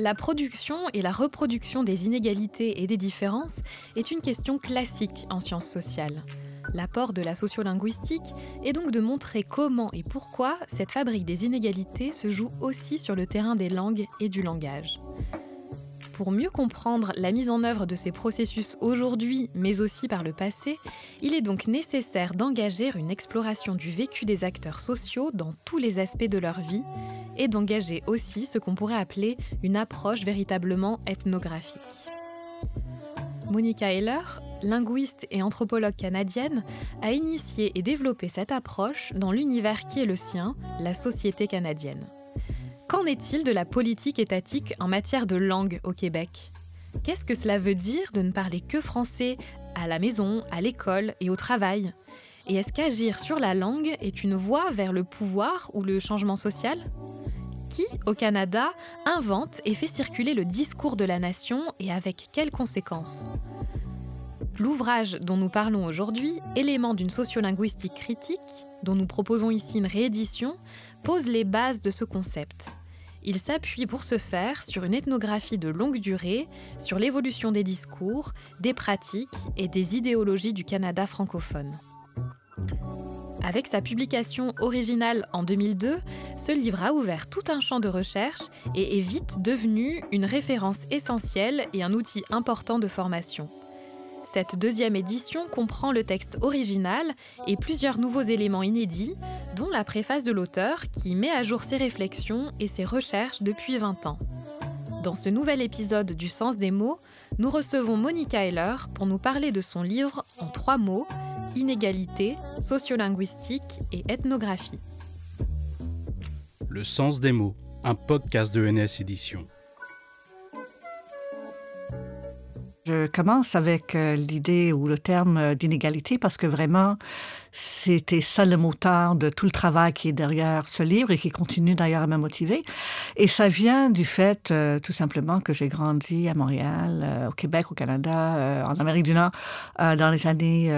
La production et la reproduction des inégalités et des différences est une question classique en sciences sociales. L'apport de la sociolinguistique est donc de montrer comment et pourquoi cette fabrique des inégalités se joue aussi sur le terrain des langues et du langage. Pour mieux comprendre la mise en œuvre de ces processus aujourd'hui, mais aussi par le passé, il est donc nécessaire d'engager une exploration du vécu des acteurs sociaux dans tous les aspects de leur vie et d'engager aussi ce qu'on pourrait appeler une approche véritablement ethnographique. Monica Heller, linguiste et anthropologue canadienne, a initié et développé cette approche dans l'univers qui est le sien, la société canadienne. Qu'en est-il de la politique étatique en matière de langue au Québec? Qu'est-ce que cela veut dire de ne parler que français à la maison, à l'école et au travail? Et est-ce qu'agir sur la langue est une voie vers le pouvoir ou le changement social? Qui, au Canada, invente et fait circuler le discours de la nation et avec quelles conséquences? L'ouvrage dont nous parlons aujourd'hui, Éléments d'une sociolinguistique critique, dont nous proposons ici une réédition, pose les bases de ce concept. Il s'appuie pour ce faire sur une ethnographie de longue durée, sur l'évolution des discours, des pratiques et des idéologies du Canada francophone. Avec sa publication originale en 2002, ce livre a ouvert tout un champ de recherche et est vite devenu une référence essentielle et un outil important de formation. Cette deuxième édition comprend le texte original et plusieurs nouveaux éléments inédits, dont la préface de l'auteur qui met à jour ses réflexions et ses recherches depuis 20 ans. Dans ce nouvel épisode du Sens des mots, nous recevons Monica Heller pour nous parler de son livre en trois mots Inégalité, sociolinguistique et ethnographie. Le Sens des mots, un podcast de NS Édition. Je commence avec euh, l'idée ou le terme euh, d'inégalité parce que vraiment, c'était ça le moteur de tout le travail qui est derrière ce livre et qui continue d'ailleurs à me motiver. Et ça vient du fait, euh, tout simplement, que j'ai grandi à Montréal, au Québec, au Canada, en Amérique du Nord, dans les années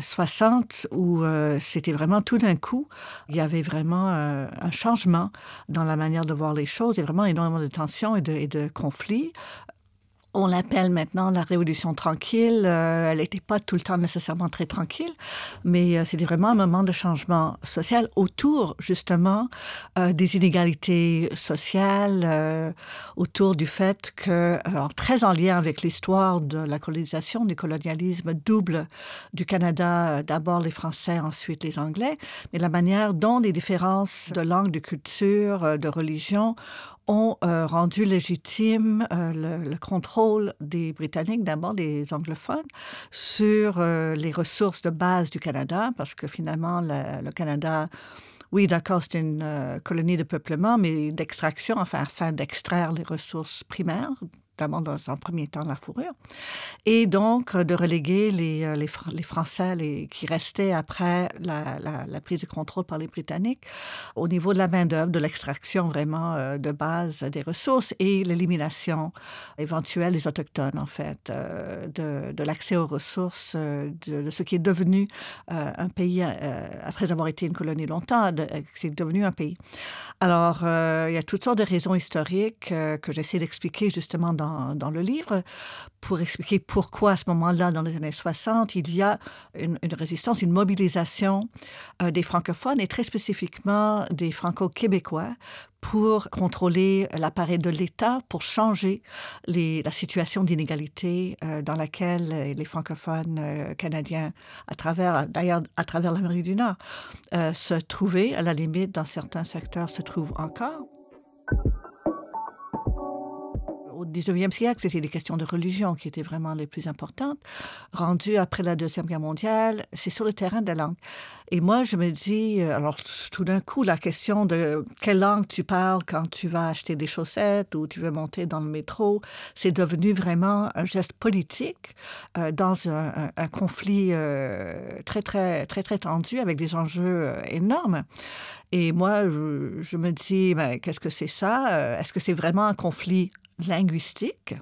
60, où c'était vraiment tout d'un coup, il y avait vraiment un changement dans la manière de voir les choses. A vraiment énormément de tensions et et de conflits on l'appelle maintenant la révolution tranquille. Euh, elle n'était pas tout le temps nécessairement très tranquille, mais euh, c'était vraiment un moment de changement social autour justement euh, des inégalités sociales, autour du fait que, très en lien avec l'histoire de la colonisation, du colonialisme double du Canada, d'abord les Français, ensuite les Anglais, mais la manière dont les différences de langue, de culture, de religion ont euh, rendu légitime euh, le, contrôle des Britanniques, d'abord des anglophones, sur euh, les ressources de base du Canada, parce que finalement, le Canada, oui, d'accord, c'est une colonie de peuplement, mais d'extraction, enfin, afin d'extraire les ressources primaires notamment dans un premier temps la fourrure, et donc euh, de reléguer les, euh, les, les Français les, qui restaient après la, prise de contrôle par les Britanniques au niveau de la main-d'œuvre, de l'extraction vraiment euh, de base des ressources et l'élimination éventuelle des Autochtones, en fait, de, de l'accès aux ressources de, ce qui est devenu un pays, après avoir été une colonie longtemps, c'est devenu un pays. Alors, il y a toutes sortes de raisons historiques que j'essaie d'expliquer justement dans dans, le livre pour expliquer pourquoi à ce moment-là, dans les années 60, il y a une, résistance, une mobilisation euh, des francophones et très spécifiquement des franco-québécois pour contrôler l'appareil de l'État, pour changer la situation d'inégalité euh, dans laquelle les francophones euh, canadiens, d'ailleurs à travers l'Amérique du Nord, se trouvaient, à la limite, dans certains secteurs, se trouvent encore 19e siècle, c'était les questions de religion qui étaient vraiment les plus importantes. Rendues après la Deuxième Guerre mondiale, c'est sur le terrain de la langue. Et moi, je me dis, euh, alors tout d'un coup, la question de quelle langue tu parles quand tu vas acheter des chaussettes ou tu veux monter dans le métro, c'est devenu vraiment un geste politique euh, dans un, conflit euh, très, très, très, très tendu avec des enjeux énormes. Et moi, je, je me dis, ben, qu'est-ce que c'est ça? Est-ce que c'est vraiment un conflit linguistique.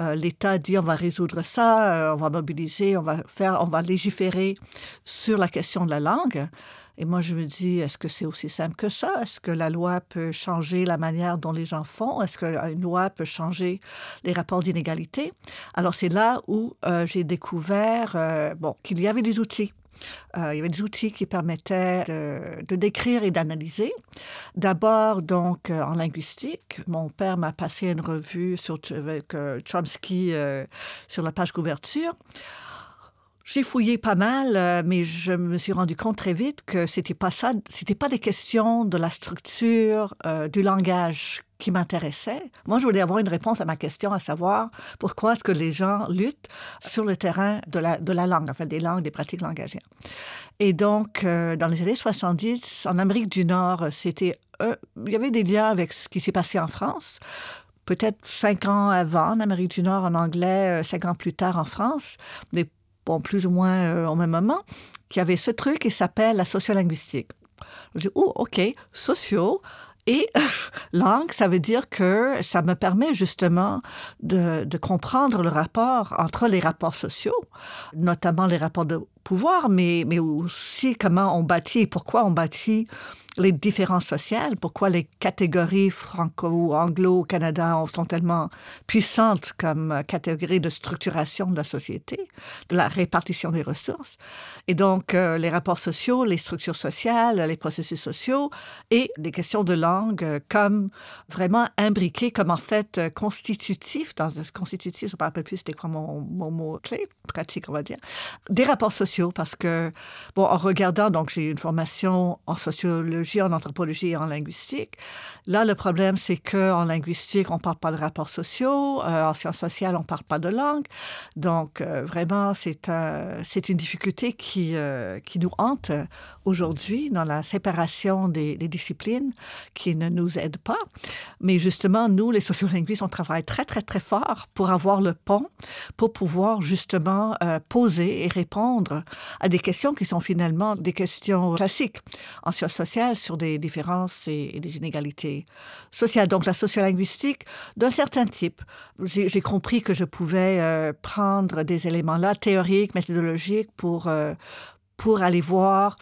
Euh, L'État dit on va résoudre ça, euh, on va mobiliser, on va faire, on va légiférer sur la question de la langue. Et moi, je me dis, est-ce que c'est aussi simple que ça? Est-ce que la loi peut changer la manière dont les gens font? Est-ce qu'une loi peut changer les rapports d'inégalité? Alors, c'est là où euh, j'ai découvert bon, qu'il y avait des outils. Euh, il y avait des outils qui permettaient de, décrire et d'analyser. D'abord, donc, en linguistique. Mon père m'a passé une revue sur, avec Chomsky sur la page couverture. J'ai fouillé pas mal, euh, mais je me suis rendu compte très vite que c'était pas ça, c'était pas des questions de la structure euh, du langage qui m'intéressaient. Moi, je voulais avoir une réponse à ma question, à savoir pourquoi est-ce que les gens luttent sur le terrain de la, de la langue, enfin des langues, des pratiques langagières. Et donc, euh, dans les années 70, en Amérique du Nord, c'était, il y avait des liens avec ce qui s'est passé en France peut-être cinq ans avant en Amérique du Nord, en anglais, cinq ans plus tard en France, mais bon, plus ou moins euh, au même moment, qui avait ce truc qui s'appelle la sociolinguistique. Je dis, oh, OK, sociaux. Et langue, ça veut dire que ça me permet justement de, de, comprendre le rapport entre les rapports sociaux, notamment les rapports de pouvoir, mais, mais aussi comment on bâtit, pourquoi on bâtit les différences sociales, pourquoi les catégories franco-anglo au Canada sont tellement puissantes comme catégorie de structuration de la société, de la répartition des ressources. Et donc, euh, les rapports sociaux, les structures sociales, les processus sociaux et des questions de langue euh, comme vraiment imbriquées, comme en fait euh, dans ce constitutif, je ne me rappelle plus c'était quoi mon, mon mot clé, pratique, on va dire, des rapports sociaux parce que, bon, en regardant, donc j'ai une formation en sociologie, en anthropologie et en linguistique. Là, le problème, c'est qu'en linguistique, on ne parle pas de rapports sociaux, euh, en sciences sociales, on ne parle pas de langue. Donc, euh, vraiment, c'est c'est une difficulté qui, euh, qui nous hante aujourd'hui dans la séparation des, disciplines qui ne nous aide pas. Mais justement, nous, les sociolinguistes, on travaille très, très, très fort pour avoir le pont, pour pouvoir justement poser et répondre à des questions qui sont finalement des questions classiques en sciences sociales sur des différences et, des inégalités sociales. Donc la sociolinguistique d'un certain type. J'ai compris que je pouvais euh, prendre des éléments là, théoriques, méthodologiques, pour, euh, pour aller voir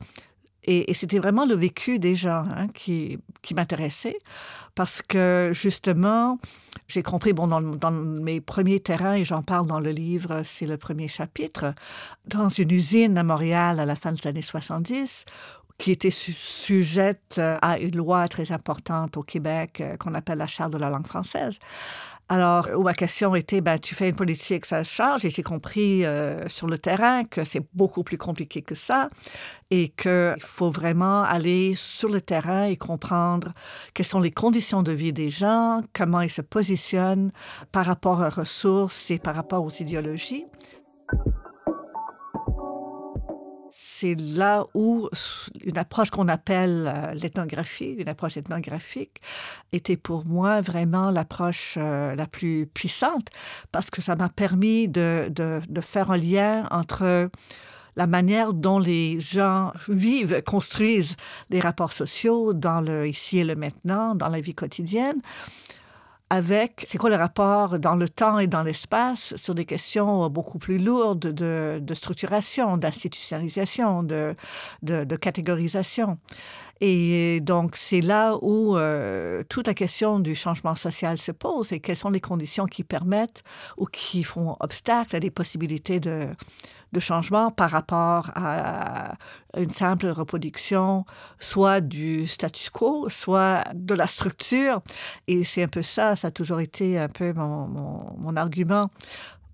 et, c'était vraiment le vécu des gens hein, qui, qui m'intéressait parce que justement, j'ai compris, bon, dans, dans, mes premiers terrains, et j'en parle dans le livre, c'est le premier chapitre, dans une usine à Montréal à la fin des années 70, qui était sujette euh, à une loi très importante au Québec euh, qu'on appelle la Charte de la langue française. Alors, où ma question était, ben, tu fais une politique, ça charge, et j'ai compris euh, sur le terrain que c'est beaucoup plus compliqué que ça, et qu'il faut vraiment aller sur le terrain et comprendre quelles sont les conditions de vie des gens, comment ils se positionnent par rapport aux ressources et par rapport aux idéologies c'est là où une approche qu'on appelle euh, l'ethnographie, une approche ethnographique, était pour moi vraiment l'approche euh, la plus puissante parce que ça m'a permis de, de, faire un lien entre la manière dont les gens vivent, construisent les rapports sociaux dans le ici et le maintenant, dans la vie quotidienne, avec c'est quoi le rapport dans le temps et dans l'espace sur des questions beaucoup plus lourdes de, structuration, d'institutionnalisation, de, catégorisation? Et donc, c'est là où euh, toute la question du changement social se pose et quelles sont les conditions qui permettent ou qui font obstacle à des possibilités de, changement par rapport à une simple reproduction, soit du status quo, soit de la structure. Et c'est un peu ça, ça a toujours été un peu mon, mon, mon argument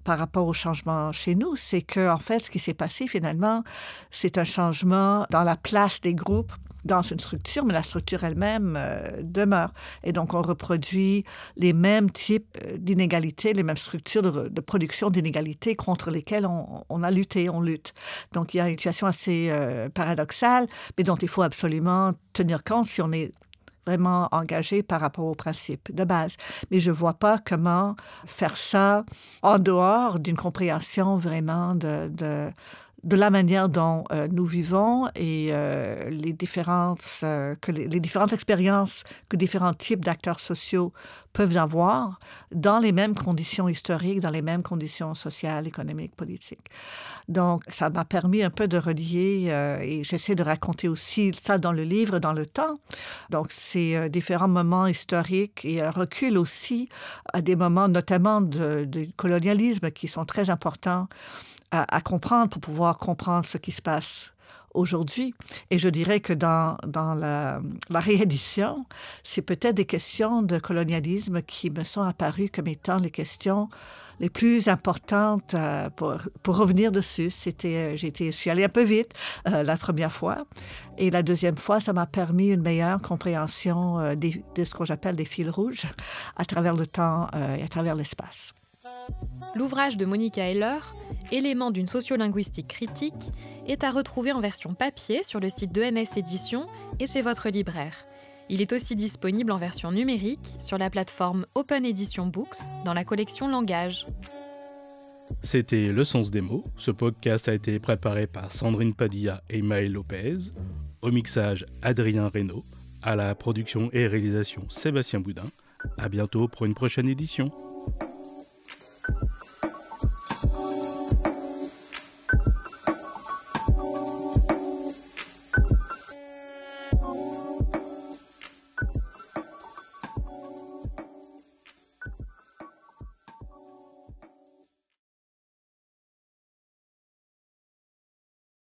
par rapport au changement chez nous, c'est que en fait, ce qui s'est passé finalement, c'est un changement dans la place des groupes dans une structure, mais la structure elle-même euh, demeure. Et donc, on reproduit les mêmes types euh, d'inégalités, les mêmes structures de, production d'inégalités contre lesquelles on, a lutté, on lutte. Donc, il y a une situation assez euh, paradoxale, mais dont il faut absolument tenir compte si on est vraiment engagé par rapport aux principes de base. Mais je ne vois pas comment faire ça en dehors d'une compréhension vraiment de de la manière dont euh, nous vivons et euh, les, différences, euh, que les, différentes expériences que différents types d'acteurs sociaux peuvent avoir dans les mêmes conditions historiques, dans les mêmes conditions sociales, économiques, politiques. Donc, ça m'a permis un peu de relier, et j'essaie de raconter aussi ça dans le livre, dans le temps. Donc, c'est différents moments historiques et un recul aussi à des moments notamment de, de colonialisme qui sont très importants à, comprendre pour pouvoir comprendre ce qui se passe aujourd'hui. Et je dirais que dans, dans la, réédition, c'est peut-être des questions de colonialisme qui me sont apparues comme étant les questions les plus importantes euh, pour, pour, revenir dessus. C'était, euh, été, je suis allée un peu vite euh, la première fois. Et la deuxième fois, ça m'a permis une meilleure compréhension de ce que j'appelle des fils rouges à travers le temps et à travers l'espace. L'ouvrage de Monica Heller, Éléments d'une sociolinguistique critique, est à retrouver en version papier sur le site d'ENS Éditions et chez votre libraire. Il est aussi disponible en version numérique sur la plateforme Open Edition Books dans la collection Langage. C'était Le Sens des mots. Ce podcast a été préparé par Sandrine Padilla et Maël Lopez. Au mixage, Adrien Reynaud. À la production et réalisation, Sébastien Boudin. À bientôt pour une prochaine édition.